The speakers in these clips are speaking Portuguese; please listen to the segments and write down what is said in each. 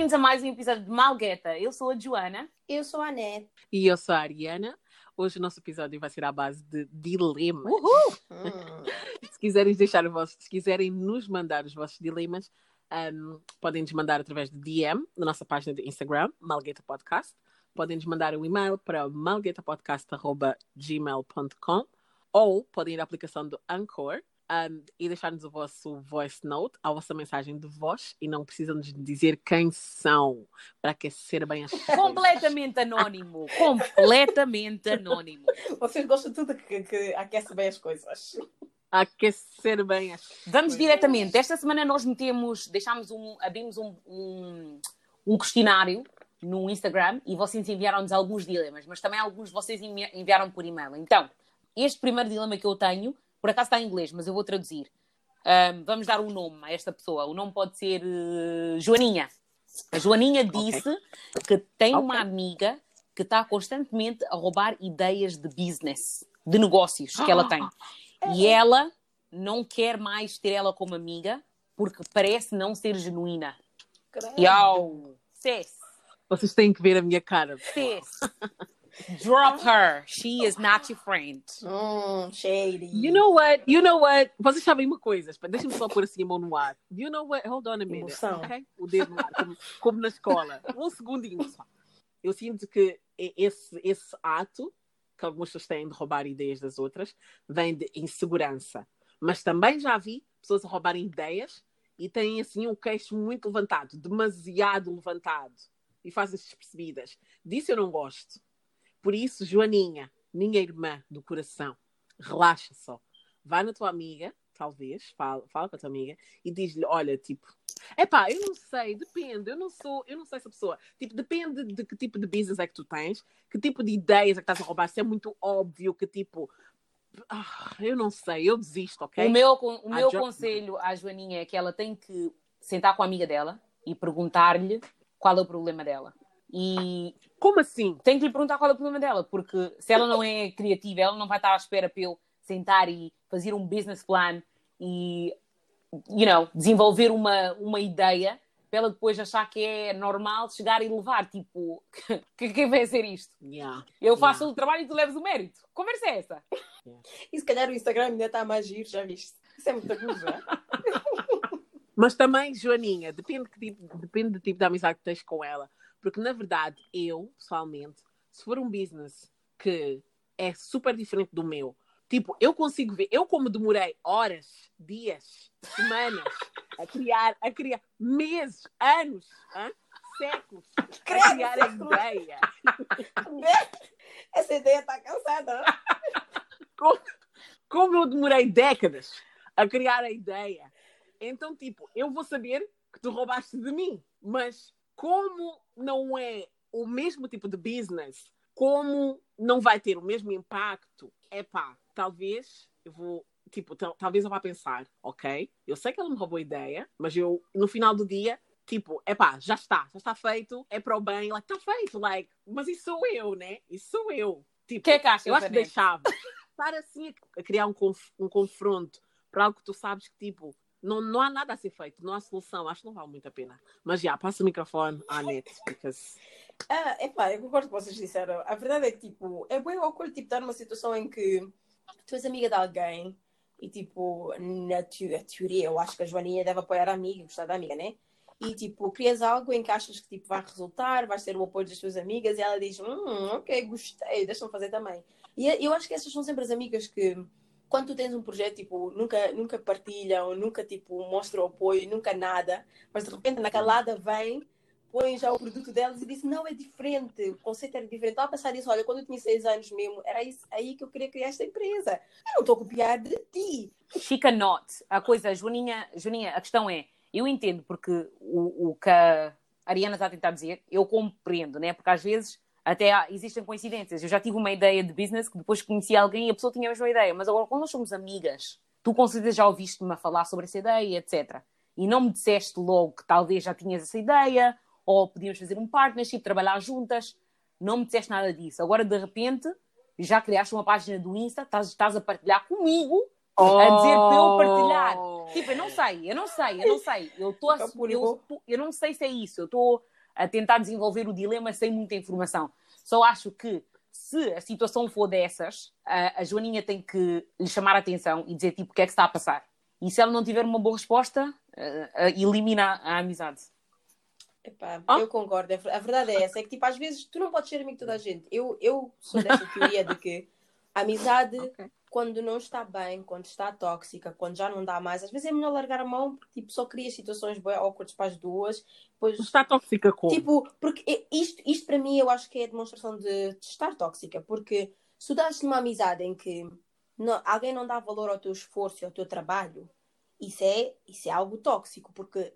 bem-vindos a mais um episódio de Malgueta. Eu sou a Joana. Eu sou a Anete. E eu sou a Ariana. Hoje o nosso episódio vai ser à base de dilemas. Uhul! Hum. Se quiserem deixar o vosso, se quiserem nos mandar os vossos dilemas, um, podem nos mandar através de DM na nossa página de Instagram, Malgueta Podcast. Podem nos mandar um e-mail para malguetapodcast.gmail.com ou podem ir à aplicação do Anchor um, e deixar-nos o vosso voice note, a vossa mensagem de voz e não precisam nos dizer quem são para aquecer bem as coisas. Completamente anónimo. Completamente anónimo. Vocês gostam de tudo que, que aquece bem as coisas. Aquecer bem as Vamos coisas. diretamente. Esta semana nós metemos, deixámos um, abrimos um, um, um questionário no Instagram e vocês enviaram-nos alguns dilemas, mas também alguns de vocês envi- enviaram por e-mail. Então, este primeiro dilema que eu tenho, por acaso está em inglês, mas eu vou traduzir. Ahm, vamos dar um nome a esta pessoa. O nome pode ser eh, Joaninha. A Joaninha disse que tem uma Ok. amiga que está constantemente a roubar ideias de business, de negócios que ela tem. E ela não quer mais ter ela como amiga porque parece não ser genuína. Credo. Vocês têm que ver a minha cara. sis. Drop her. She is not your friend. Hum, shady. You know what? You know what? Vocês sabem uma coisa, espera, deixa-me só pôr assim a mão no ar. You know what? Hold on a minute, Emoção. ok? O dedo no ar, como, como na escola. Um segundinho só. Eu sinto que esse, esse ato que algumas pessoas têm de roubar ideias das outras vem de insegurança. Mas também já vi pessoas a roubarem ideias e têm assim um queixo muito levantado, demasiado levantado. E fazem-se despercebidas. Disso eu não gosto. Por isso, Joaninha, minha irmã do coração, relaxa só. Vai na tua amiga, talvez, fala, fala com a tua amiga e diz-lhe, olha, tipo, epá, eu não sei, depende, eu não sou, eu não sei essa pessoa. Tipo, depende de que tipo de business é que tu tens, que tipo de ideias é que estás a roubar. Se é muito óbvio que tipo, ah, eu não sei, eu desisto, ok? O meu, o Ah, meu Jo- conselho à Joaninha é que ela tem que sentar com a amiga dela e perguntar-lhe qual é o problema dela. E Como assim? tem que lhe perguntar qual é o problema dela, porque se ela não é criativa, ela não vai estar à espera para eu sentar e fazer um business plan e, you know, desenvolver uma, uma ideia para ela depois achar que é normal chegar e levar, tipo, que quem vai ser isto? Yeah. Eu faço Yeah. o trabalho e tu leves o mérito. Conversa é essa? E se calhar o Instagram ainda está mais giro, já viste? Isso é muita coisa. Mas também, Joaninha, depende, que tipo, depende do tipo de amizade que tens com ela. Porque, na verdade, eu, pessoalmente, se for um business que é super diferente do meu, tipo, eu consigo ver, eu como demorei horas, dias, semanas a criar, a criar meses, anos, séculos, a Credo, criar a ideia. Essa ideia está cansada. como, como eu demorei décadas a criar a ideia. Então, tipo, eu vou saber que tu roubaste de mim, mas como não é o mesmo tipo de business, como não vai ter o mesmo impacto, é pá, talvez eu vou. Tipo, tal- talvez eu vá pensar, ok, eu sei que ela me roubou a ideia, mas eu, no final do dia, tipo, é pá, já está, já está feito, é para o bem, like, está feito, like, mas isso sou eu, né? Isso sou eu. Tipo, O que é que achas, eu acho que deixava. Estar assim a- a criar um, conf- um confronto para algo que tu sabes que, tipo, não, não há nada a ser feito, não há solução. Acho que não vale muito a pena. Mas já, passa o microfone à net, because... Ah, epá, eu concordo com o vocês disseram. A verdade é que, tipo, é bem awkward, tipo, estar numa situação em que tu és amiga de alguém e, tipo, na teoria, eu acho que a Joaninha deve apoiar a amiga, gostar da amiga, né? E, tipo, crias algo em que achas que, tipo, vai resultar, vai ser o apoio das tuas amigas e ela diz, hum, ok, gostei, deixa-me fazer também. E eu acho que essas são sempre as amigas que, quando tu tens um projeto, tipo, nunca, nunca partilham, nunca, tipo, mostram apoio, nunca nada, mas de repente na calada vem põe já o produto delas e disse não, é diferente, o conceito era diferente. Estava a pensar nisso, olha, quando eu tinha seis anos mesmo, era isso aí que eu queria criar esta empresa. Eu não estou a copiar de ti. She cannot. A coisa, Joaninha, Joaninha, a questão é, eu entendo porque o, o que a Ariana está a tentar dizer, eu compreendo, né? Porque às vezes até há- existem coincidências. Eu já tive uma ideia de business que depois conheci alguém e a pessoa tinha a mesma ideia. Mas agora, quando nós somos amigas, tu com certeza já ouviste-me a falar sobre essa ideia, etc. E não me disseste logo que talvez já tinhas essa ideia, ou podíamos fazer um partnership, trabalhar juntas. Não me disseste nada disso. Agora, de repente, já criaste uma página do Insta, estás, estás a partilhar comigo a dizer para eu partilhar. Oh. Tipo, eu não sei, eu não sei, eu não sei. Eu, tô a, eu, eu não sei se é isso. Eu estou a tentar desenvolver o dilema sem muita informação. Só acho que se a situação for dessas, a, a Joaninha tem que lhe chamar a atenção e dizer tipo o que é que está a passar. E se ela não tiver uma boa resposta, uh, uh, elimina a amizade. Epá, oh. eu concordo. A verdade é essa. É que, tipo, às vezes tu não podes ser amigo de toda a gente. Eu, eu sou dessa teoria de que a amizade, okay. Quando não está bem, quando está tóxica, quando já não dá mais, às vezes é melhor largar a mão porque, tipo, só cria situações bem awkward para as duas. Depois, está tóxica como? Tipo, porque isto, isto para mim eu acho que é a demonstração de, de estar tóxica. Porque se tu dás numa amizade em que não, alguém não dá valor ao teu esforço e ao teu trabalho, isso é, isso é algo tóxico. Porque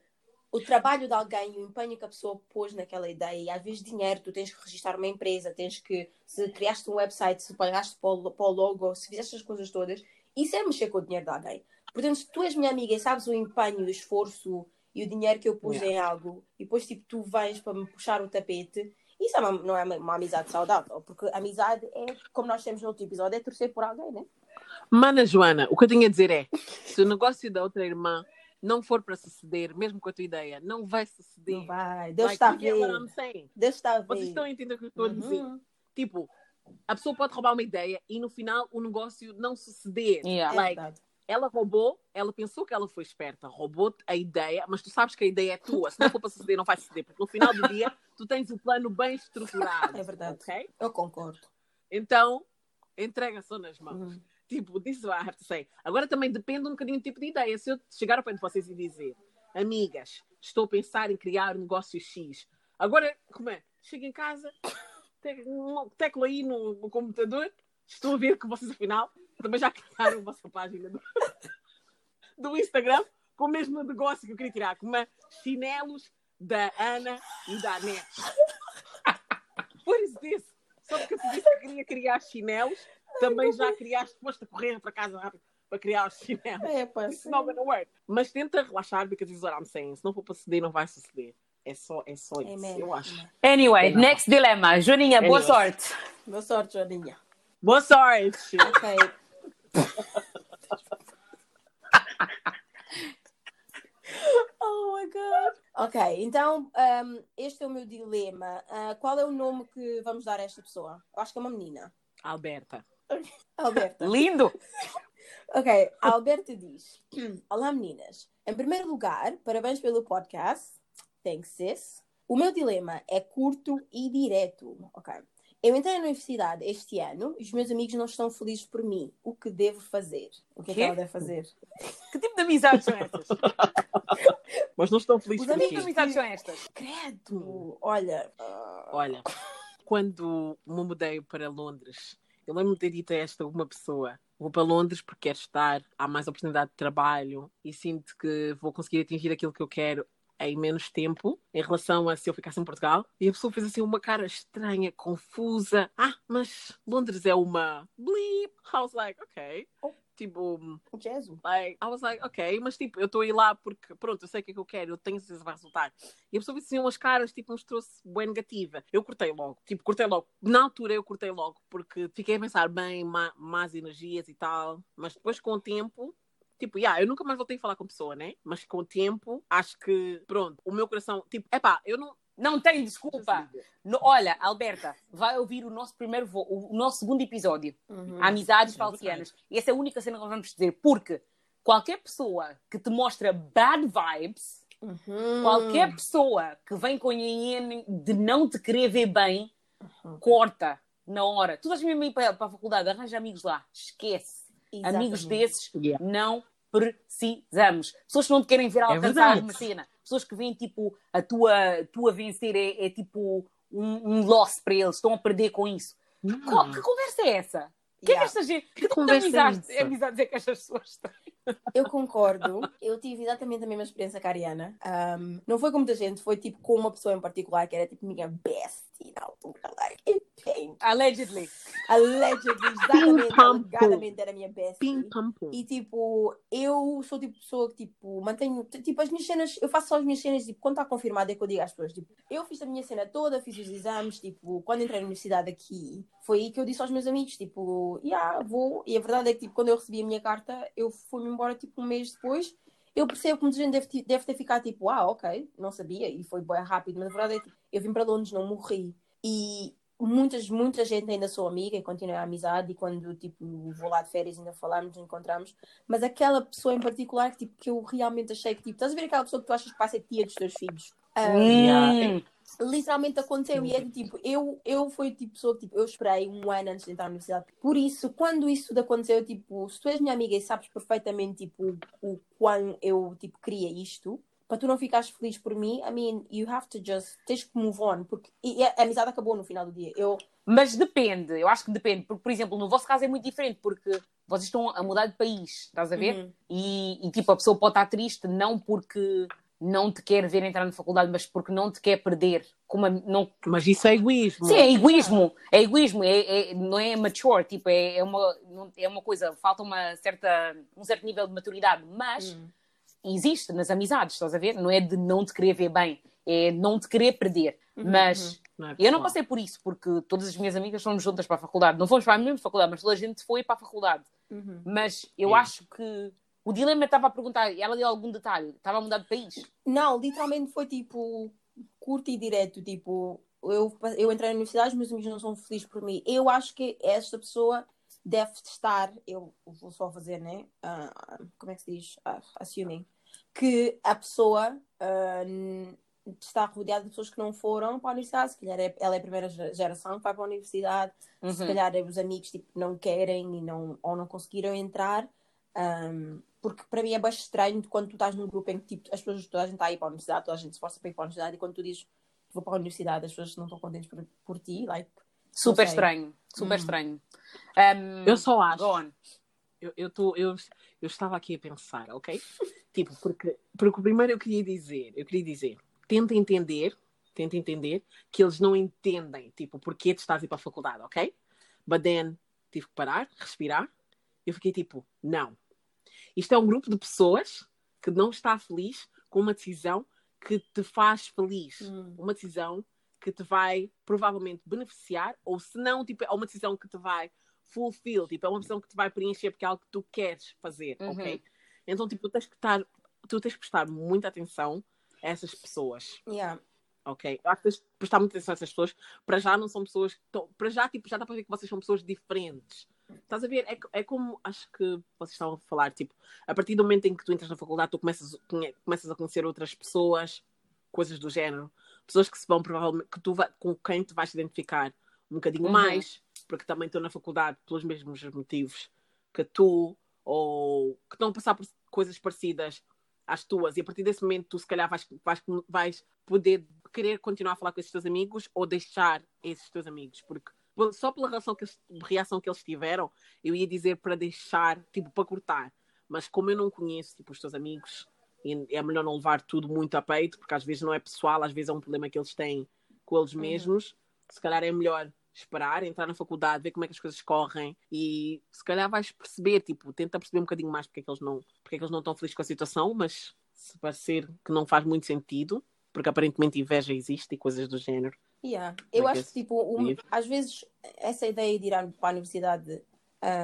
o trabalho de alguém, o empenho que a pessoa pôs naquela ideia, e às vezes dinheiro, tu tens que registrar uma empresa, tens que, se criaste um website, se pagaste para o, para o logo, se fizeste as coisas todas, isso é mexer com o dinheiro de alguém. Portanto, se tu és minha amiga e sabes o empenho, o esforço e o dinheiro que eu pus yeah. em algo, e depois tipo, tu vens para me puxar o tapete, isso é uma, não é uma, uma, amizade saudável, porque amizade é, como nós temos no outro episódio, é torcer por alguém, né? Mana Joana, o que eu tinha a dizer é: se o negócio da outra irmã não for para suceder, mesmo com a tua ideia, não vai suceder. Não vai. Deus está a ver. Deus está a ver. Vocês estão a entender o que eu estou a dizer? Uhum. Tipo, a pessoa pode roubar uma ideia e no final o negócio não suceder. Yeah. Like, é ela roubou, ela pensou que ela foi esperta, roubou a ideia, mas tu sabes que a ideia é tua. Se não for para suceder, não vai suceder, porque no final do dia tu tens o plano bem estruturado. É verdade. Okay? Eu concordo. Então, entrega só nas mãos. Uhum. Tipo, this is what I have to say. Agora também depende um bocadinho do tipo de ideia. Se eu chegar ao pé de vocês e dizer, amigas, estou a pensar em criar um negócio X. Agora, como é? Chego em casa, teclo aí no, no computador, estou a ver que vocês, afinal, também já criaram a vossa página do, do Instagram com o mesmo negócio que eu queria tirar, como é chinelos da Ana e da Anete. Por isso só porque eu disse que queria criar chinelos, também já criaste, foste a correr para casa rápido para criar os chinelos. É, pá, It's not gonna work. Mas tenta relaxar, because this is what I'm saying. Se não for para suceder, não vai suceder. É só, é só isso, Amen. eu acho. Anyway, é next dilemma. Joaninha, boa sorte. Boa sorte, Joaninha. Boa sorte. Ok. oh my god. Ok, então um, este é o meu dilema. Uh, qual é o nome que vamos dar a esta pessoa? Eu acho que é uma menina. Alberta. Alberta. Lindo! Ok, a Alberta diz: Olá meninas. Em primeiro lugar, parabéns pelo podcast. Thanks, sis. O meu dilema é curto e direto. Ok. Eu entrei na universidade este ano e os meus amigos não estão felizes por mim. O que devo fazer? O que é que ela deve fazer? Que tipo de amizades são estas? Mas não estão felizes Os por amigos de ti. amizades são estas? Credo! Olha. uh, Olha, quando me mudei para Londres, eu lembro-me de ter dito a esta uma pessoa: vou para Londres porque quero estar, há mais oportunidade de trabalho e sinto que vou conseguir atingir aquilo que eu quero em menos tempo em relação a se eu ficasse em Portugal. E a pessoa fez assim uma cara estranha, confusa. Ah, mas Londres é uma bleep. I was like, ok. Tipo, Jesus. like, I was like, ok, mas tipo, eu estou aí lá porque, pronto, eu sei o que é que eu quero, eu tenho certeza que vai resultar. E a pessoa fez assim umas caras, tipo, mostrou-se bem negativa. Eu cortei logo, tipo, cortei logo. Na altura eu cortei logo, porque fiquei a pensar bem, má, más energias e tal, mas depois com o tempo. Tipo, yeah, eu nunca mais voltei a falar com a pessoa, né? Mas com o tempo, acho que, pronto, o meu coração, tipo, epá, eu não, Não tem desculpa. No- olha, Alberta, vai ouvir o nosso primeiro vo- o nosso segundo episódio. Uhum. Amizades É falcianas. E essa é a única cena que nós vamos dizer. Porque qualquer pessoa que te mostra bad vibes, Uhum. qualquer pessoa que vem com a IN de não te querer ver bem, Uhum. corta na hora. Tu estás mesmo ir para, para a faculdade, arranja amigos lá. Esquece. Amigos Exatamente. desses Yeah. não precisamos. Pessoas que não te querem ver alcançar verdade. uma cena. Pessoas que veem tipo a tua, tu a vencer é, é tipo um, um loss para eles, estão a perder com isso. Co- que conversa é essa? Que é que esta gente. Que, tipo de conversa é amizades, essa? amizades é que estas pessoas têm? Eu concordo. Eu tive exatamente a mesma experiência que a Ariana. Um, não foi com muita gente, foi tipo com uma pessoa em particular que era tipo minha bestie na altura. Like, pain. Allegedly. Allegedly, exatamente, alegadamente era minha bestie. E tipo, eu sou tipo pessoa que tipo, mantenho, tipo, as minhas cenas, eu faço só as minhas cenas, tipo, quando está confirmado é que eu digo às pessoas, tipo, eu fiz a minha cena toda, fiz os exames, tipo, quando entrei na universidade aqui, foi aí que eu disse aos meus amigos, tipo, yeah, vou, e a verdade é que tipo, quando eu recebi a minha carta, eu fui-me embora tipo um mês depois, eu percebo que muita gente deve, deve ter ficado tipo, ah, ok, não sabia, e foi bem rápido, mas a verdade é que eu vim para Londres, não morri. E muitas, muita gente ainda sou amiga e continuo a amizade, e quando tipo, vou lá de férias ainda falamos, encontramos. Mas aquela pessoa em particular que, tipo, que eu realmente achei que, tipo, estás a ver aquela pessoa que tu achas que vai ser tia dos teus filhos? Hum, literalmente aconteceu e é do tipo, eu, eu fui o tipo de pessoa que tipo, eu esperei um ano antes de entrar na universidade. Por isso, quando isso tudo aconteceu, tipo, se tu és minha amiga e sabes perfeitamente tipo, o quão eu tipo, queria isto, para tu não ficares feliz por mim, I mean, you have to just, tens que move on, porque e a amizade acabou no final do dia. Eu, Mas depende, eu acho que depende, porque, por exemplo, no vosso caso é muito diferente, porque vocês estão a mudar de país, estás a ver? Uhum. E, e, tipo, a pessoa pode estar triste não porque não te quer ver entrar na faculdade, mas porque não te quer perder. Como a- não... Mas isso é egoísmo. Sim, é egoísmo, é egoísmo, é, é- não é mature, tipo, é, é, uma, é uma coisa, falta uma certa, um certo nível de maturidade, mas Hum. Existe nas amizades, estás a ver? Não é de não te querer ver bem, é não te querer perder. Uhum, Mas Não é eu não passei por isso, porque todas as minhas amigas fomos juntas para a faculdade. Não fomos para a mesma faculdade, mas toda a gente foi para a faculdade. Uhum. Mas eu Sim. acho que o dilema estava a perguntar, ela deu algum detalhe, estava a mudar de país. Não, literalmente foi tipo curto e direto. Tipo, eu, eu entrei na universidade, os meus amigos não são felizes por mim. Eu acho que esta pessoa deve estar, eu vou só fazer, né? ah, como é que se diz? Ah, assuming. Que a pessoa ah, n- está rodeada de pessoas que não foram para a universidade. Se calhar é- ela é a primeira ge- geração que vai para a universidade. Se Uhum. calhar os amigos tipo, não querem e não, ou não conseguiram entrar. Um, porque para mim é bastante estranho quando tu estás num grupo em que tipo, as pessoas, toda a gente está a ir para a universidade, toda a gente se esforça para ir para a universidade, e quando tu dizes vou para a universidade, as pessoas não estão contentes por, por ti, like, Super estranho, super Hum. estranho. Um, Eu só acho. Eu, eu, tô, eu, eu estava aqui a pensar, ok? Tipo, porque, porque primeiro eu queria dizer, eu queria dizer, tenta entender, tenta entender que eles não entendem, tipo, porquê tu estás a ir para a faculdade, ok? But then, tive que parar, respirar. Eu fiquei tipo, não. Isto é um grupo de pessoas que não está feliz com uma decisão que te faz feliz. Hum. Uma decisão que te vai provavelmente beneficiar, ou se não, tipo, é uma decisão que te vai fulfill, tipo, é uma decisão que te vai preencher porque é algo que tu queres fazer, Uhum. ok? Então, tipo, tu tens que estar, tu tens que prestar muita atenção a essas pessoas, yeah. ok? Eu acho que tens que prestar muita atenção a essas pessoas, para já não são pessoas, que estão- para já, tipo, já dá para ver que vocês são pessoas diferentes. Estás a ver? É, é como, acho que vocês estavam a falar, tipo, a partir do momento em que tu entras na faculdade, tu começas, começas a conhecer outras pessoas, coisas do género, pessoas que se vão provavelmente, que tu vai, com quem tu vais te identificar um bocadinho Uhum. mais, porque também estão na faculdade pelos mesmos motivos que tu, ou que estão a passar por coisas parecidas às tuas, e a partir desse momento tu se calhar vais, vais, vais poder querer continuar a falar com esses teus amigos ou deixar esses teus amigos, porque só pela reação que, eles, reação que eles tiveram, eu ia dizer para deixar, tipo, para cortar. Mas como eu não conheço, tipo, os teus amigos, e é melhor não levar tudo muito a peito, porque às vezes não é pessoal, às vezes é um problema que eles têm com eles mesmos. Se calhar é melhor esperar, entrar na faculdade, ver como é que as coisas correm e se calhar vais perceber, tipo, tenta perceber um bocadinho mais porque é que eles não, porque é que eles não estão felizes com a situação, mas se parecer que não faz muito sentido, porque aparentemente inveja existe e coisas do género. Yeah. Eu I acho que, tipo, um- às vezes, essa ideia de ir para a universidade,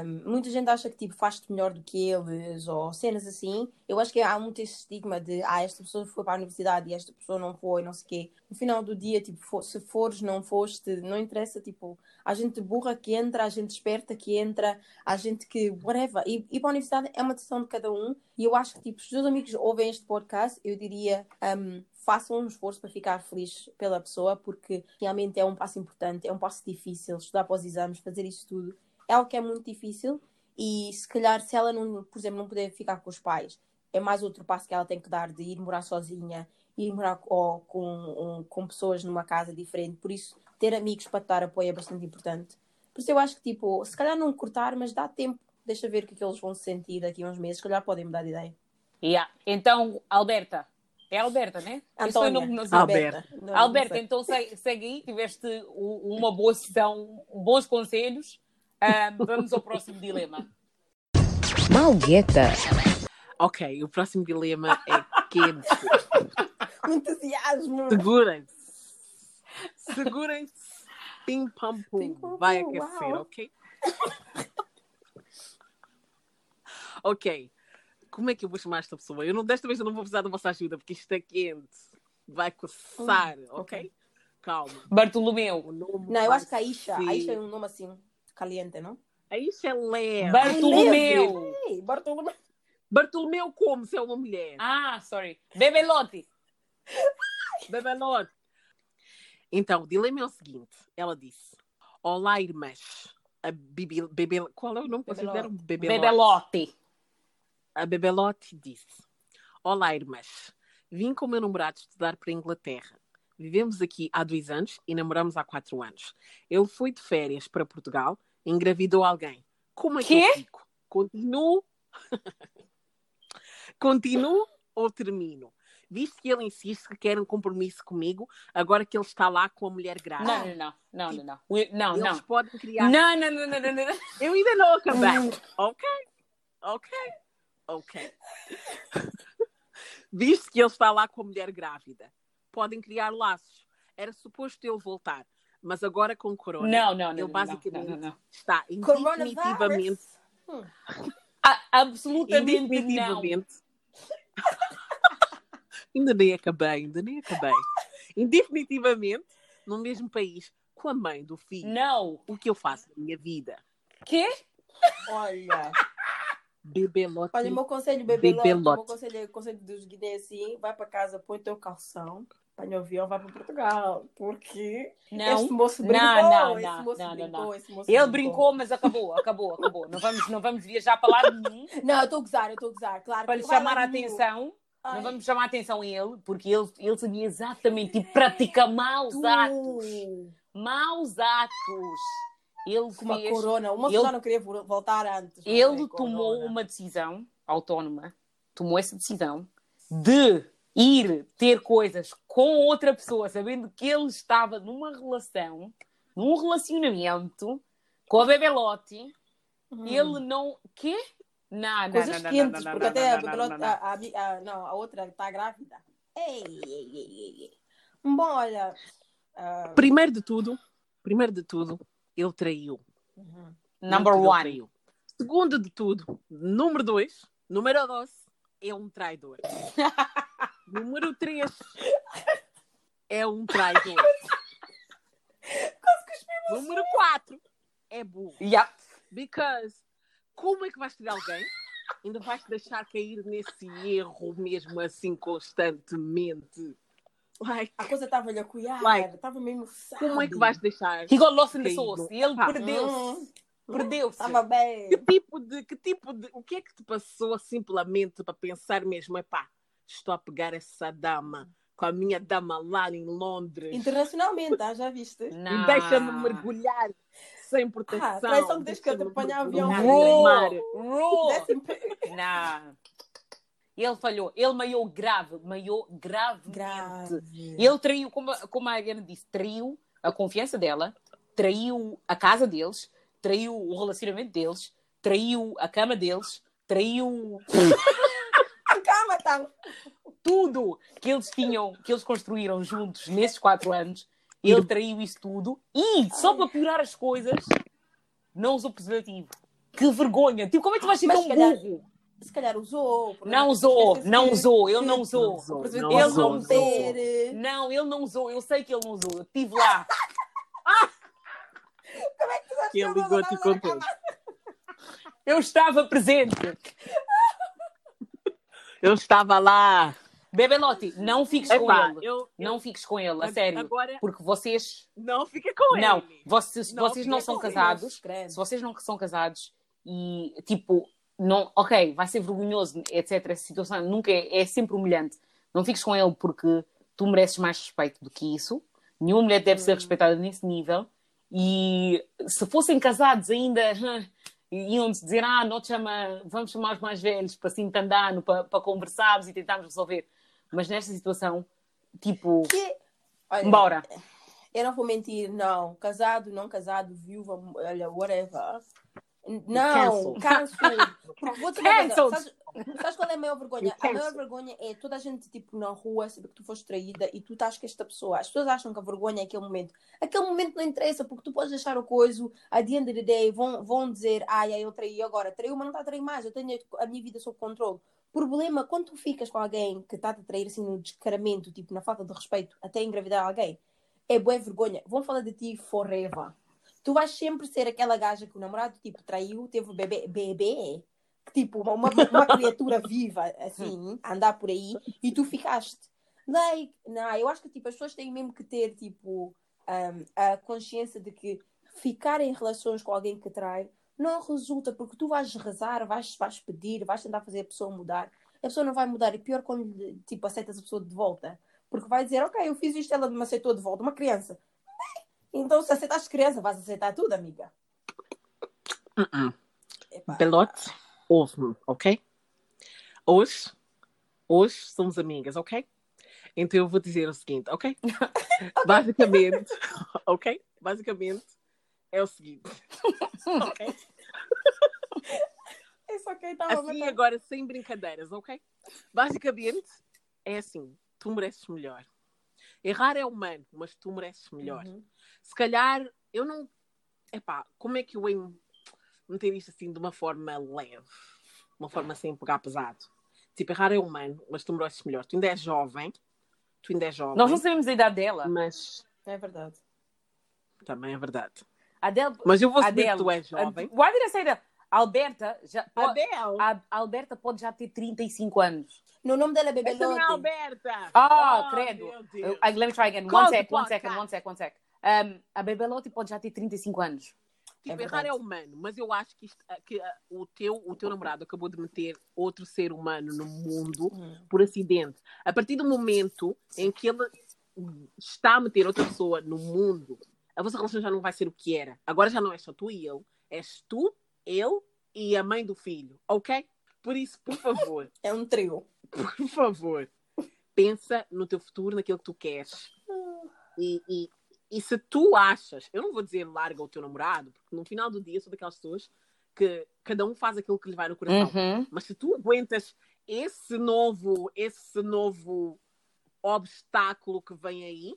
um, muita gente acha que, tipo, faz-te melhor do que eles, ou cenas assim. Eu acho que há muito esse estigma de, ah, esta pessoa foi para a universidade e esta pessoa não foi, não sei o quê. No final do dia, tipo, for- se fores, não foste, não interessa, tipo, há gente burra que entra, há gente esperta que entra, há gente que, whatever. E para a universidade é uma decisão de cada um, e eu acho que, tipo, se os amigos ouvem este podcast, eu diria, um, façam um esforço para ficar feliz pela pessoa, porque realmente é um passo importante, é um passo difícil, estudar para os exames, fazer isso tudo, é algo que é muito difícil e se calhar se ela não, por exemplo, não puder ficar com os pais, é mais outro passo que ela tem que dar de ir morar sozinha, ir morar ou com, um- com pessoas numa casa diferente, por isso ter amigos para te dar apoio é bastante importante. Por isso eu acho que tipo, se calhar não cortar, mas dá tempo, deixa ver o que é que eles vão se sentir daqui a uns meses, se calhar podem mudar de ideia. Yeah. Então, Alberta. É Alberta, né? Antônia, nome que nós- Alberta. Não, não Alberta, então segue, segue aí, tiveste uma boa sessão, bons conselhos. Ahm, vamos ao próximo dilema. Malgueta. Ok, o próximo dilema é quente. entusiasmo. Segurem-se. Segurem-se. Pim pam pum. Pim, pam, Vai aquecer, uau. ok? ok. Como é que eu vou chamar esta pessoa? Eu não, desta vez eu não vou precisar da vossa ajuda, porque isto é quente. Vai coçar, Hum, ok? ok. Calma. Bartolomeu. O nome Não, eu acho que a Isha, ser- a Isha é um nome assim, caliente, não? A Isha é leve. Bartolomeu. Bartolomeu. Bartolomeu como se é uma mulher? Ah, sorry. Bebelote. Bebelote. Então, o dilema é o seguinte. Ela disse, Olá, irmãs. A Bibi, Bebe, qual é o nome que vocês deram? Bebelote. Bebelote. A Bebelote disse: Olá, irmãs. Vim com o meu namorado estudar para a Inglaterra. Vivemos aqui há dois anos e namoramos há quatro anos. Ele foi de férias para Portugal engravidou alguém. Como é que Quê? eu fico? Continuo? Continuo ou termino? Visto que ele insiste que quer um compromisso comigo, agora que ele está lá com a mulher grávida. Não, não, não. Não, não, não. Não, Eles não. podem criar. Não, não, não, não, não, não. Eu ainda não acabei. Ok, ok, ok. Visto que ele está lá com a mulher grávida, podem criar laços. Era suposto ele voltar, mas agora com corona, Não, não, não. ele basicamente não, não, não. está indefinitivamente, Coronavirus. Ah, absolutamente não. indefinitivamente. ainda nem acabei, ainda nem acabei. Indefinitivamente no mesmo país com a mãe do filho. Não. O que eu faço na minha vida? Quê? Olha, Bebelote. olha, o meu conselho, bebê Bebê lote. O meu conselho é conselho dos guineenses, assim, vai para casa, põe teu calção, apanha o avião, vai para Portugal. Porque Não. este moço Não, brincou, não, esse não, moço não, não, brincou, não. esse moço Ele brincou, mas acabou, acabou, acabou. Não vamos, não vamos viajar para lado nenhum Não, eu estou a gozar, eu estou a gozar, claro. para lhe chamar lá a atenção. Ai, Não vamos chamar a atenção a ele, porque ele, ele sabia exatamente e pratica maus tu, atos. Maus atos. Ele Com uma fez. corona, o moço ele- já não queria vo- voltar antes. mas Ele tomou corona. uma decisão autónoma, tomou essa decisão de ir ter coisas com outra pessoa, sabendo que ele estava numa relação, num relacionamento com a Bebelote. Hum. Ele não. Quê? Não, não, Coisas não, não, quentes, não, não, porque não, até não, a, não. a, a, a- não, a outra está grávida. Ei, ei, ei, ei, ei. Bom, olha. ah, Primeiro de tudo, primeiro de tudo, ele traiu. uhum. Number ele one. traiu. Segundo de tudo, número dois, número dois, é um traidor. número três, é um traidor. número quatro, é burro. Yeah. Because, como é que vais ter alguém? Ainda vais deixar cair nesse erro mesmo assim constantemente? Like, A coisa estava-lhe a cuidar, Like, estava mesmo como é que vais deixar? He got lost in the sauce. E ele Ah. perdeu-se. Hum, Perdeu-se. Estava bem. Que tipo de, que tipo de, o que é que te passou simplesmente para pensar mesmo, epá, estou a pegar essa dama com a minha dama lá em Londres Internacionalmente, ah, já viste? Não. e deixa-me mergulhar sem proteção. Ah, traição que tens que deixa-me apanhar avião. Rule. Não. Ele falhou. Ele maiou grave. Maiou gravemente. Grave. Ele traiu, como, a- como a Ariana disse, traiu a confiança dela, traiu a casa deles, traiu o relacionamento deles, traiu a cama deles, traiu Tudo que eles tinham, que eles construíram juntos nesses quatro anos. Ele traiu isso tudo e, só para piorar as coisas, não usou preservativo. Que vergonha! Tipo, como é que tu vais ser Mas tão se calhar- burro? Se calhar usou. Não usou, não que- usou, ele que- não usou. Não Ele usou, não usou. Não, ele não usou. Eu sei que ele não usou. Eu estive lá. Que ele ligou-te e contou. Eu estava presente. Eu estava lá. Bebelotti, não fiques com ele. eu, Não fiques com ele, a eu- sério. Agora, Porque vocês. não fica com Não, ele. vocês, Não, vocês não são casados. Se vocês não são casados e, tipo, não, ok, vai ser vergonhoso, etc. Essa situação nunca é, é sempre humilhante. Não fiques com ele porque tu mereces mais respeito do que isso. Nenhuma mulher deve ser respeitada nesse nível. E se fossem casados ainda, iam-te dizer, ah, não te chama, vamos chamar os mais velhos para se entender, para, para conversarmos e tentarmos resolver. Mas nesta situação, tipo, Que- Olha, embora. Eu não vou mentir, não. Casado, não casado, viúva, olha, whatever. Não, Cancel. cancel. Vou sabes, sabes qual é a maior vergonha? A maior vergonha é toda a gente, tipo, na rua, saber que tu foste traída e tu estás com esta pessoa. As pessoas acham que a vergonha é aquele momento. Aquele momento não interessa, porque tu podes deixar o coiso, a the end of the day, vão, vão dizer, ai, ai, eu traí agora. Traiu, mas não está a trair mais. Eu tenho a minha vida sob controle. Problema, quando tu ficas com alguém que está a trair assim no descaramento, tipo, na falta de respeito, até engravidar alguém, é boa vergonha. Vão falar de ti forever. Tu vais sempre ser aquela gaja que o namorado, tipo, traiu, teve bebê, bebê que, tipo, uma, uma, uma criatura viva, assim, a andar por aí, e tu ficaste. Like, não, eu acho que, tipo, as pessoas têm mesmo que ter, tipo, um, a consciência de que ficar em relações com alguém que trai não resulta, porque tu vais rezar, vais, vais pedir, vais tentar fazer a pessoa mudar. A pessoa não vai mudar, e pior quando, tipo, aceitas a pessoa de volta. Porque vai dizer, ok, eu fiz isto, ela me aceitou de volta, uma criança. Então, se aceitaste criança, vais aceitar tudo, amiga. Uh-uh. Epá. Belote, ouve-me, ok? Hoje, hoje somos amigas, ok? Então eu vou dizer o seguinte, ok? Basicamente, ok? Basicamente é o seguinte, ok? É só quem estava a Assim matar. agora sem brincadeiras, ok? Basicamente é assim, tu mereces melhor. Errar é humano, mas tu mereces melhor. Uhum. Se calhar eu não. Epá, como é que eu ia meter isto assim de uma forma leve? Uma forma sem pegar pesado. Tipo, errar é humano, mas tu mereces melhor. Tu ainda és jovem. Tu ainda és jovem. Nós não sabemos a idade dela. Mas É verdade. também é verdade. A Adele, Mas eu vou saber Adele, que tu és jovem. Why did I say that? Alberta já pode, a a Alberta pode já ter 35 anos. No nome dela é Essa não é Bebelote. Alberta! Ah, Oh, credo. Uh, let me try again. One sec, one second, one sec, one sec. Um, a Bebelotti pode já ter 35 anos. Tipo, É errar é humano, mas eu acho que, isto- que ah, o, teu, o teu namorado acabou de meter outro ser humano no mundo por acidente. A partir do momento em que ele está a meter outra pessoa no mundo, a vossa relação já não vai ser o que era. Agora já não é só tu e ele, és tu, ele e a mãe do filho, ok? Por isso, por favor, É um trio. por favor, pensa no teu futuro, naquilo que tu queres. E, e, e se tu achas, eu não vou dizer larga o teu namorado, porque no final do dia sou daquelas pessoas que cada um faz aquilo que lhe vai no coração. Uhum. Mas se tu aguentas esse novo, esse novo obstáculo que vem aí,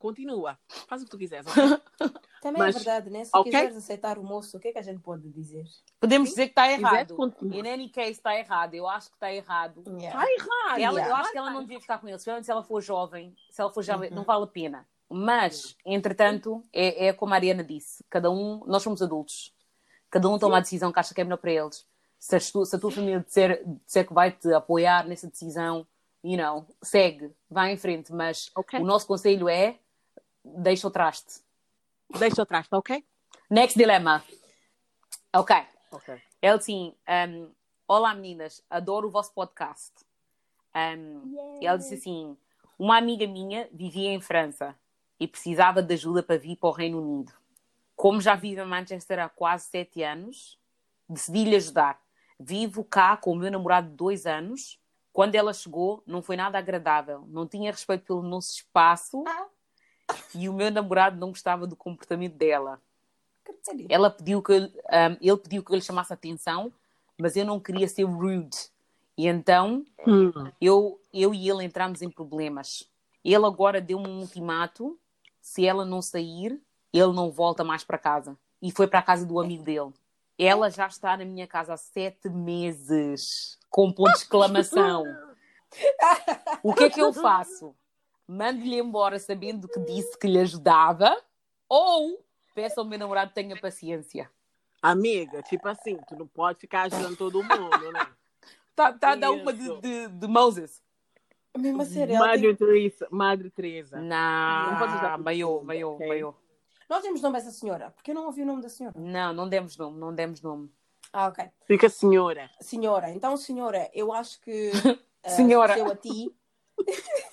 continua. Faz o que tu quiseres. ok? Também Mas- é verdade, né? Se ok. quiseres aceitar o moço, o que é que a gente pode dizer? Podemos dizer que está errado. In any case, está errado. Eu acho que está errado. Yeah. Vai errado. Ela, eu Yeah. acho que ela não devia ficar com ele, especialmente se ela for jovem. Se ela for jovem, Uhum. não vale a pena. Mas, entretanto, é, é como a Ariana disse: cada um, nós somos adultos, cada um toma a decisão que acha que é melhor para eles. Se, as tu- se a tua família disser, disser que vai te apoiar nessa decisão, you know, segue, vai em frente. Mas Ok. o nosso conselho é: deixa o traste. Deixa atrás, tá ok? Next dilemma. Ok. Ok. Ele assim, um, olá meninas, adoro o vosso podcast. Um, ele disse assim, uma amiga minha vivia em França e precisava de ajuda para vir para o Reino Unido. Como já vivo em Manchester há quase sete anos, decidi-lhe ajudar. Vivo cá com o meu namorado de dois anos. Quando ela chegou, não foi nada agradável. Não tinha respeito pelo nosso espaço e o meu namorado não gostava do comportamento dela. Ela pediu que eu- um, ele pediu que eu lhe chamasse atenção, mas eu não queria ser rude. E então Hum. eu, eu e ele entramos em problemas. Ele agora deu-me um ultimato: se ela não sair, ele não volta mais para casa. E foi para a casa do amigo dele. Ela já está na minha casa há sete meses, com ponto de exclamação. O que é que eu faço? Mando-lhe embora sabendo que disse que lhe ajudava, ou peço ao meu namorado que tenha paciência. Amiga, tipo assim, tu não pode ficar ajudando todo mundo, né? Tá, tá a dar uma de, de, de Moses. A sério, ela Madre tem- Teresa. Madre Teresa. Não, Não pode tudo, maior, maior, ok? maior. Nós temos nome dessa senhora, porque eu não ouvi o nome da senhora. Não, não demos nome, não demos nome. Ah, ok. Fica senhora. Senhora, então, senhora, eu acho que. eh, Senhora. Eu a ti.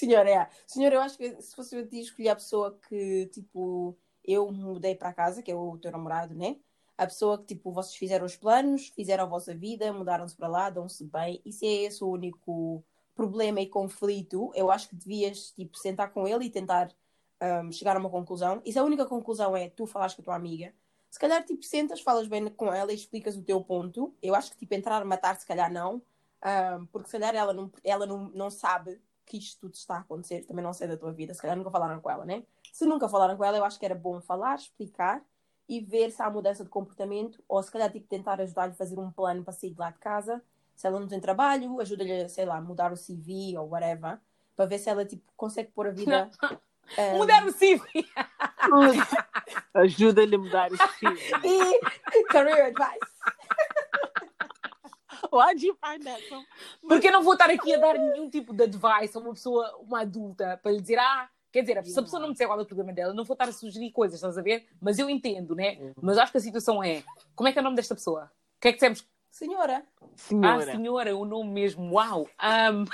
senhora, é. Senhora, eu acho que se fosse eu a ti, escolhi a pessoa que, tipo, eu mudei para casa, que é o teu namorado, né? A pessoa que, tipo, vocês fizeram os planos, fizeram a vossa vida, mudaram-se para lá, dão-se bem. E se é esse o único problema e conflito, eu acho que devias, tipo, sentar com ele e tentar um, chegar a uma conclusão. E se a única conclusão é tu falares com a tua amiga, Se calhar, tipo, sentas, falas bem com ela e explicas o teu ponto. Eu acho que, tipo, entrar a matar, se calhar não. Ahm, porque se calhar ela, não, ela não, não sabe que isto tudo está a acontecer. Também não sei da tua vida. Se calhar nunca falaram com ela, né? Se nunca falaram com ela, eu acho que era bom falar, explicar e ver se há mudança de comportamento. Ou se calhar, tipo, tentar ajudar-lhe a fazer um plano para sair de lá de casa. Se ela não tem trabalho, ajuda-lhe, sei lá, a mudar o CV ou whatever. Para ver se ela, tipo, consegue pôr a vida... ahm, Mudar o CV. Ajuda-lhe a mudar o estilo. E career advice. Why'd you find that so... Porque eu não vou estar aqui a dar nenhum tipo de advice a uma pessoa, uma adulta, para lhe dizer, ah, quer dizer, se a pessoa não me disser qual é o problema dela, não vou estar a sugerir coisas, estás a ver? Mas eu entendo, né? Mas acho que a situação é, como é que é o nome desta pessoa? O que é que dissemos? Senhora, Senhora. Ah, senhora, o nome mesmo, uau! Ahm,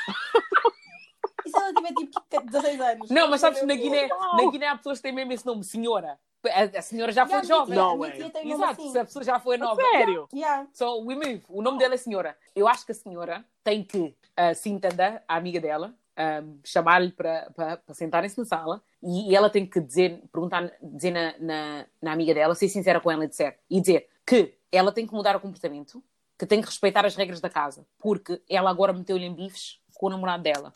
e se ela tiver tipo 16 anos? não, mas sabes, na Guiné, na Guiné há pessoas que têm mesmo esse nome, senhora. A, a senhora já foi Yeah, jovem. Não, é. Exato, assim. se a pessoa já foi nova. Sério? Yeah. So, we move. O nome dela é senhora. Eu acho que a senhora tem que uh, se entender a amiga dela, um, chamar-lhe para, para, para sentarem-se na sala e, e ela tem que dizer, perguntar, dizer na, na, na amiga dela, ser sincera com ela e dizer, e dizer que ela tem que mudar o comportamento, que tem que respeitar as regras da casa, porque ela agora meteu-lhe em bifes com o namorado dela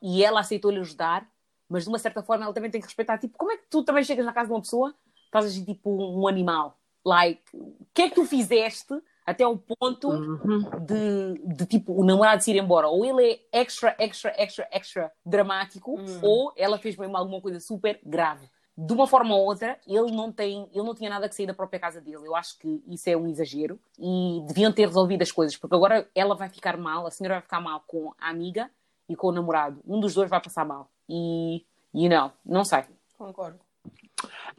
e ela aceitou-lhe ajudar, mas de uma certa forma ela também tem que respeitar. Tipo, como é que tu também chegas na casa de uma pessoa, estás a agir tipo um animal? Like, o que é que tu fizeste até o ponto Uhum. de, de, tipo o namorado se ir embora? Ou ele é extra, extra, extra, extra dramático, Hum. ou ela fez mesmo alguma coisa super grave. De uma forma ou outra, ele não tem, ele não tinha nada que sair da própria casa dele. Eu acho que isso é um exagero e deviam ter resolvido as coisas, porque agora ela vai ficar mal, a senhora vai ficar mal com a amiga e com o namorado. Um dos dois vai passar mal. E, you know, não sei. Concordo.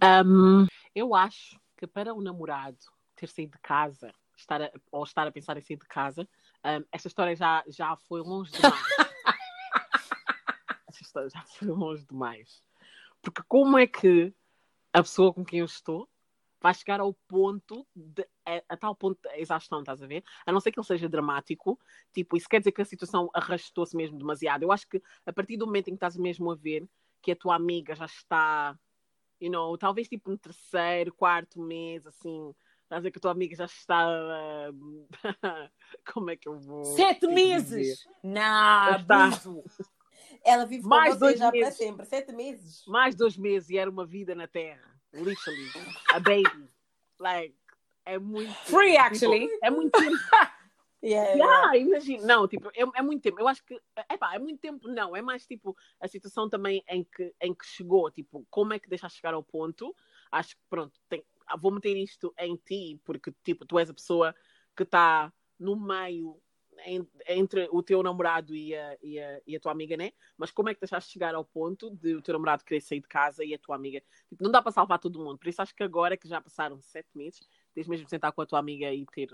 Um, eu acho que para o namorado ter saído de casa, estar a- ou estar a pensar em sair de casa, um, esta história já, já foi longe demais. esta história já foi longe demais. Porque como é que a pessoa com quem eu estou vai chegar ao ponto de, a, a tal ponto de exaustão, estás a ver? A não ser que ele seja dramático, tipo, isso quer dizer que a situação arrastou-se mesmo demasiado. Eu acho que a partir do momento em que estás mesmo a ver que a tua amiga já está you know, talvez tipo no terceiro, quarto mês, assim, estás a ver que a tua amiga já está. como é que eu vou. Sete meses! Não, Está. Ela vive Mais dois já para meses. sempre. Sete meses. Mais dois meses e era uma vida na Terra. Literally. A baby. Like, é muito. Free, actually. é muito Yeah, yeah. Ah, imagina. Não, tipo, é, é muito tempo. Eu acho que. Epá, é muito tempo, não. É mais tipo a situação também em que, em que chegou. Tipo, como é que deixaste chegar ao ponto? Acho que, pronto, tem- ah, vou meter isto em ti, porque, tipo, tu és a pessoa que está no meio en- entre o teu namorado e a, e, a, e a tua amiga, né? Mas como é que deixaste chegar ao ponto de o teu namorado querer sair de casa e a tua amiga? Tipo, não dá para salvar todo mundo. Por isso acho que agora que já passaram sete meses, tens mesmo de sentar com a tua amiga e ter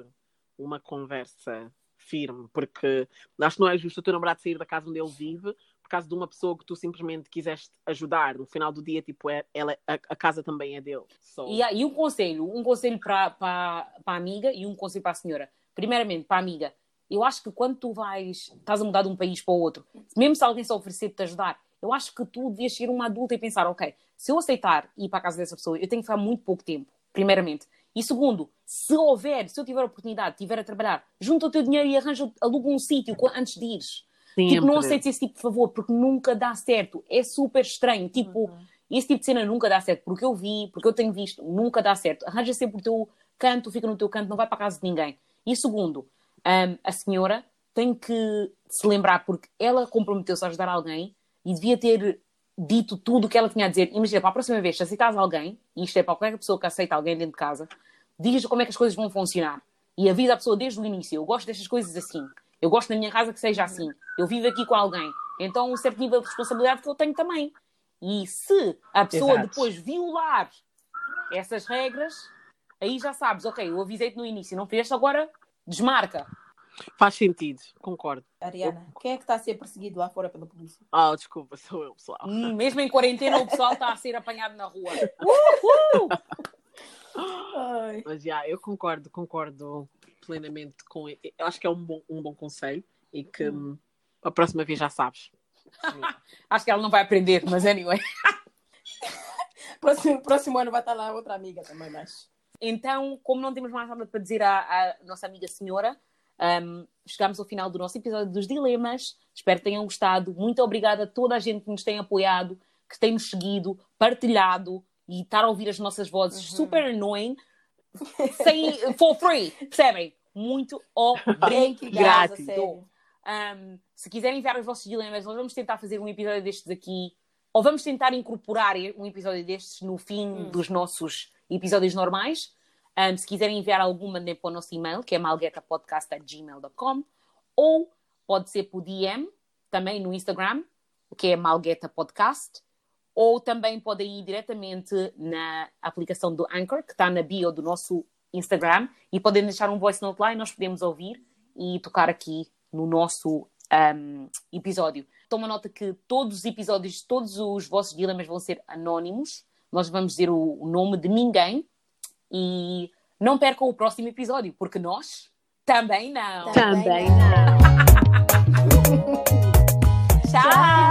uma conversa firme, porque acho que não é justo o teu namorado sair da casa onde ele vive por causa de uma pessoa que tu simplesmente quiseste ajudar. No final do dia, tipo, é, ela, a, a casa também é dele. So, E, há- e um conselho, um conselho para a amiga e um conselho para a senhora. Primeiramente, para a amiga, eu acho que quando tu vais, estás a mudar de um país para o outro, mesmo se alguém se oferecer para te ajudar, eu acho que tu devias ser uma adulta e pensar, ok, se eu aceitar ir para a casa dessa pessoa, eu tenho que ficar muito pouco tempo, primeiramente. E segundo, se houver, se eu tiver a oportunidade, estiver a trabalhar, junta o teu dinheiro e arranja, aluga um sítio antes de ires. Tipo, não aceites esse tipo de favor, porque nunca dá certo. É super estranho. Tipo, esse tipo de cena nunca dá certo. Porque eu vi, porque eu tenho visto, nunca dá certo. Arranja sempre o teu canto, fica no teu canto, não vai para a casa de ninguém. E segundo, hum, a senhora tem que se lembrar, porque ela comprometeu-se a ajudar alguém e devia ter dito tudo o que ela tinha a dizer. Imagina, para a próxima vez, se aceitares alguém, e isto é para qualquer pessoa que aceita alguém dentro de casa, diz como é que as coisas vão funcionar. E avisa a pessoa desde o início. Eu gosto destas coisas assim. Eu gosto da minha casa que seja assim. Eu vivo aqui com alguém. Então, um certo nível de responsabilidade que eu tenho também. E se a pessoa Exato. depois violar essas regras, aí já sabes, ok, eu avisei-te no início, não fizeste, agora desmarca. Faz sentido, concordo. Ariana, quem é que está a ser perseguido lá fora pela polícia? Ah, desculpa, sou eu, pessoal. Hum, mesmo em quarentena, o pessoal está a ser apanhado na rua. Uhul! Ai. Mas já, eu concordo, concordo plenamente com. Eu acho que é um bom, um bom conselho e que hum, a próxima vez já sabes. Acho que ela não vai aprender, mas anyway. Próximo, próximo ano vai estar lá outra amiga também, mas. Então, como não temos mais nada para dizer à, à nossa amiga senhora, um, chegamos ao final do nosso episódio dos Dilemas. Espero que tenham gostado. Muito obrigada a toda a gente que nos tem apoiado, que tem nos seguido, partilhado e estar a ouvir as nossas vozes super annoying, sem, for free, percebem? Muito Thank you, guys, a obrigado. sério. Um, se quiserem enviar os vossos dilemas, nós vamos tentar fazer um episódio destes aqui, ou vamos tentar incorporar um episódio destes no fim Hum. dos nossos episódios normais. Um, se quiserem enviar algum, mandem para o nosso e-mail, que é malguetapodcast.gmail.com, ou pode ser por DM, também no Instagram, que é Malgueta Podcast, ou também podem ir diretamente na aplicação do Anchor, que está na bio do nosso Instagram, e podem deixar um voice note lá e nós podemos ouvir e tocar aqui no nosso um, episódio. Toma nota que todos os episódios, todos os vossos dilemas vão ser anónimos. Nós vamos dizer o, o nome de ninguém e não percam o próximo episódio, porque nós também não. Também Também não. Tchau!